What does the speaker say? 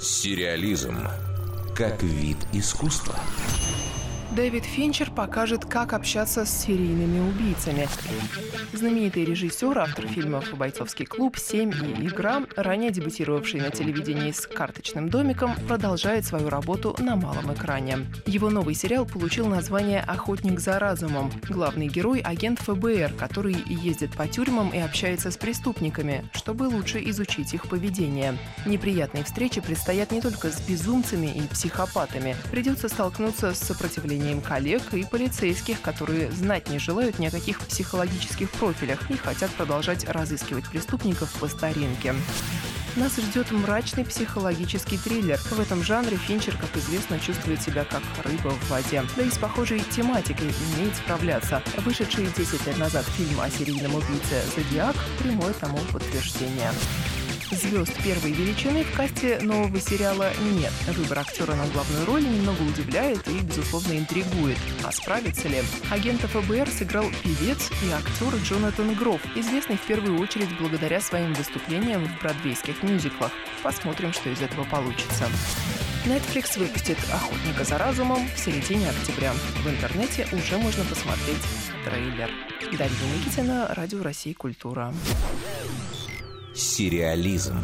Сериализм как вид искусства. Дэвид Финчер покажет, как общаться с серийными убийцами. Знаменитый режиссер, автор фильмов «Бойцовский клуб», «Семь» и «Игра», ранее дебютировавший на телевидении с «Карточным домиком», продолжает свою работу на малом экране. Его новый сериал получил название «Охотник за разумом». Главный герой – агент ФБР, который ездит по тюрьмам и общается с преступниками, чтобы лучше изучить их поведение. Неприятные встречи предстоят не только с безумцами и психопатами. Придется столкнуться с сопротивлением мнением коллег и полицейских, которые знать не желают ни о каких психологических профилях и хотят продолжать разыскивать преступников по старинке. Нас ждет мрачный психологический триллер. В этом жанре Финчер, как известно, чувствует себя как рыба в воде. Да и с похожей тематикой умеет справляться. Вышедший 10 лет назад фильм о серийном убийце «Зодиак» – прямое тому подтверждение. Звезд первой величины в касте нового сериала нет. Выбор актера на главную роль немного удивляет и, безусловно, интригует. А справится ли? Агента ФБР сыграл певец и актер Джонатан Гроф, известный в первую очередь благодаря своим выступлениям в бродвейских мюзиклах. Посмотрим, что из этого получится. Netflix выпустит «Охотника за разумом» в середине октября. В интернете уже можно посмотреть трейлер. Дарья Никитина, Радио России «Культура». Сериализм